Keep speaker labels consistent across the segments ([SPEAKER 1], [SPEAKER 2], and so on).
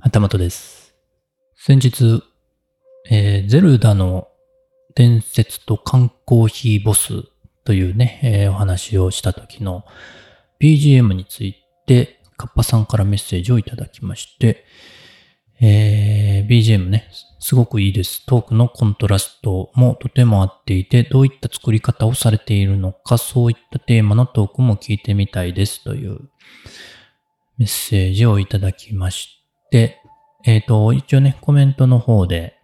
[SPEAKER 1] 頭とです。先日、えーゼルダの伝説と缶コーヒーボスというね、えーお話をした時の BGM について、カッパさんからメッセージをいただきまして、えー BGM ね、すごくいいです。トークのコントラストもとても合っていて、どういった作り方をされているのか、そういったテーマのトークも聞いてみたいですというメッセージをいただきまして、えっ、と、一応ね、コメントの方で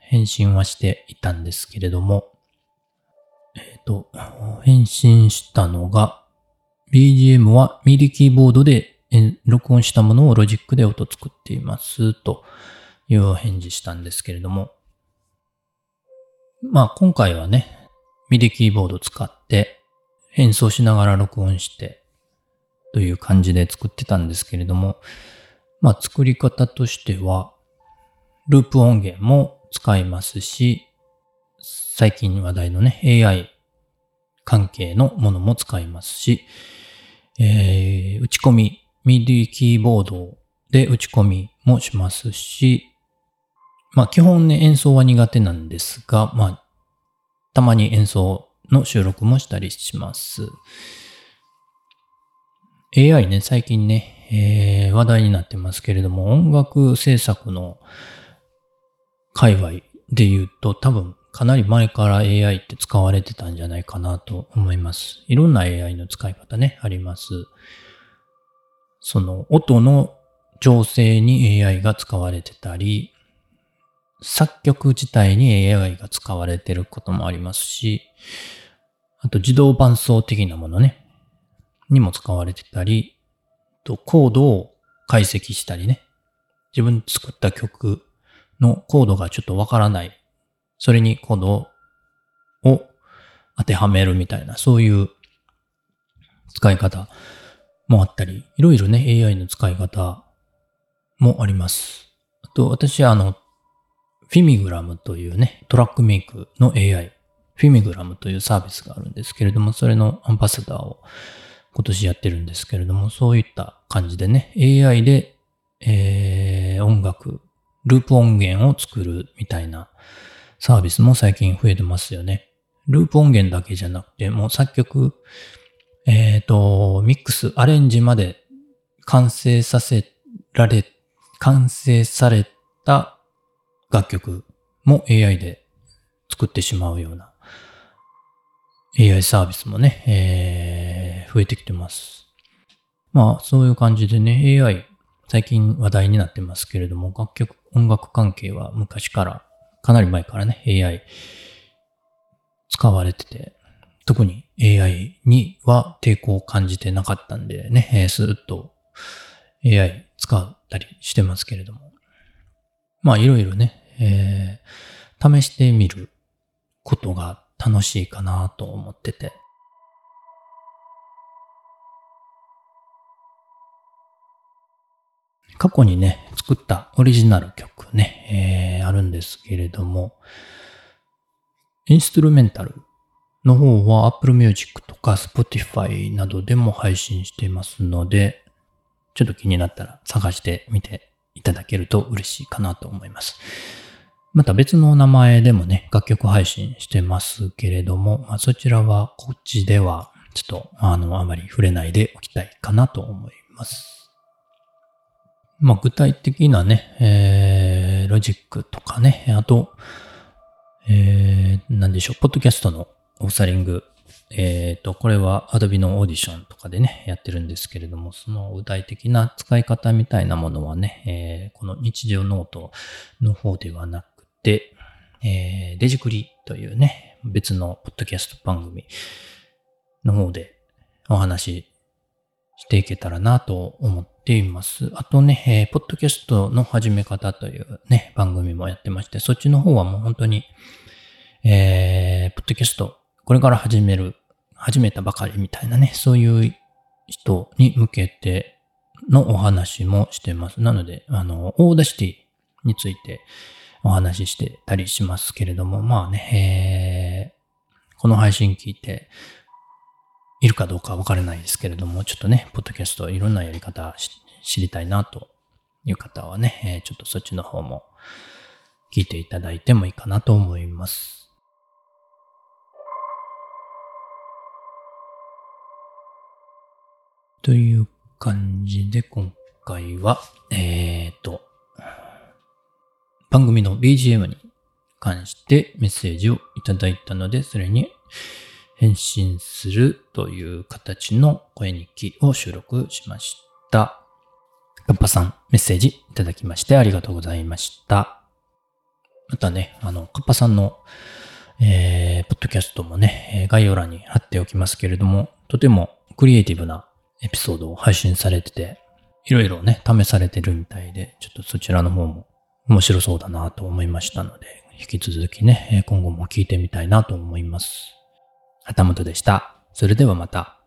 [SPEAKER 1] 返信はしていたんですけれども、えっ、と、返信したのが、BGM はミディキーボードで録音したものをロジックで音作っていますというお返事したんですけれども、まあ今回はね、ミディキーボード使って演奏しながら録音してという感じで作ってたんですけれども、まあ作り方としては、ループ音源も使いますし、最近話題のね、AI 関係のものも使いますし、えー打ち込み、MIDI キーボードで打ち込みもしますし、まあ基本ね演奏は苦手なんですが、まあたまに演奏の収録もしたりします。AI ね、最近ね、えー話題になってますけれども、音楽制作の界隈で言うと多分かなり前から AI って使われてたんじゃないかなと思います。いろんな AI の使い方ね、あります。その音の調整に AI が使われてたり、作曲自体に AI が使われてることもありますし、あと自動伴奏的なものね、にも使われてたり、とコードを解析したりね、自分作った曲のコードがちょっとわからない。それにコードを当てはめるみたいな、そういう使い方もあったり、いろいろね、AI の使い方もあります。あと、私あの、フィミグラムというね、トラックメイクの AI、フィミグラムというサービスがあるんですけれども、それのアンバサダーを今年やってるんですけれども、そういった感じでね、AI で、えー音楽、ループ音源を作るみたいなサービスも最近増えてますよね。ループ音源だけじゃなくて、もう作曲、えっ、と、ミックス、アレンジまで完成させられ、完成された楽曲も AI で作ってしまうような AI サービスもね、えー増えてきてます。まあ、そういう感じでね、AI、最近話題になってますけれども、楽曲、音楽関係は昔から、かなり前からね、AI 使われてて、特に AI には抵抗を感じてなかったんでね、えースーッと AI 使ったりしてますけれども。まあ、いろいろね、えー試してみることが楽しいかなと思ってて。過去にね、作ったオリジナル曲ね、えーあるんですけれども、インストゥルメンタルの方は Apple Music とか Spotify などでも配信していますので、ちょっと気になったら探してみていただけると嬉しいかなと思います。また別の名前でもね、楽曲配信してますけれども、まあ、そちらはこっちではちょっとあの、あまり触れないでおきたいかなと思います。まあ、具体的なね、えー、ロジックとかね、あと、えー、なんでしょう、ポッドキャストのオーサリング。えーと、これは Adobe のオーディションとかでね、やってるんですけれども、その具体的な使い方みたいなものはね、えーこの日常ノートの方ではなくて、えーデジクリというね、別のポッドキャスト番組の方でお話していけたらなと思っています。あとね、えーポッドキャストの始め方というね、番組もやってまして、そっちの方はもう本当に、えー、ポッドキャスト、これから始める、始めたばかりみたいなね、そういう人に向けてのお話もしてます。なので、あの、 Audacity についてお話ししてたりしますけれども、まあね、えーこの配信聞いて、いるかどうかわからないですけれども、ちょっとね、ポッドキャストいろんなやり方知りたいなという方はね、え、ちょっとそっちの方も聞いていただいてもいいかなと思います。という感じで今回は、えっ、ー、と、番組の BGM に関してメッセージをいただいたので、それに返信するという形の声日記を収録しました。カッパさん、メッセージいただきましてありがとうございました。またね、あの、カッパさんの、えー、ポッドキャストもね、概要欄に貼っておきますけれども、とてもクリエイティブなエピソードを配信されてて、いろいろね、試されてるみたいで、ちょっとそちらの方も面白そうだなと思いましたので、引き続きね、今後も聞いてみたいなと思います。旗本でした。それではまた。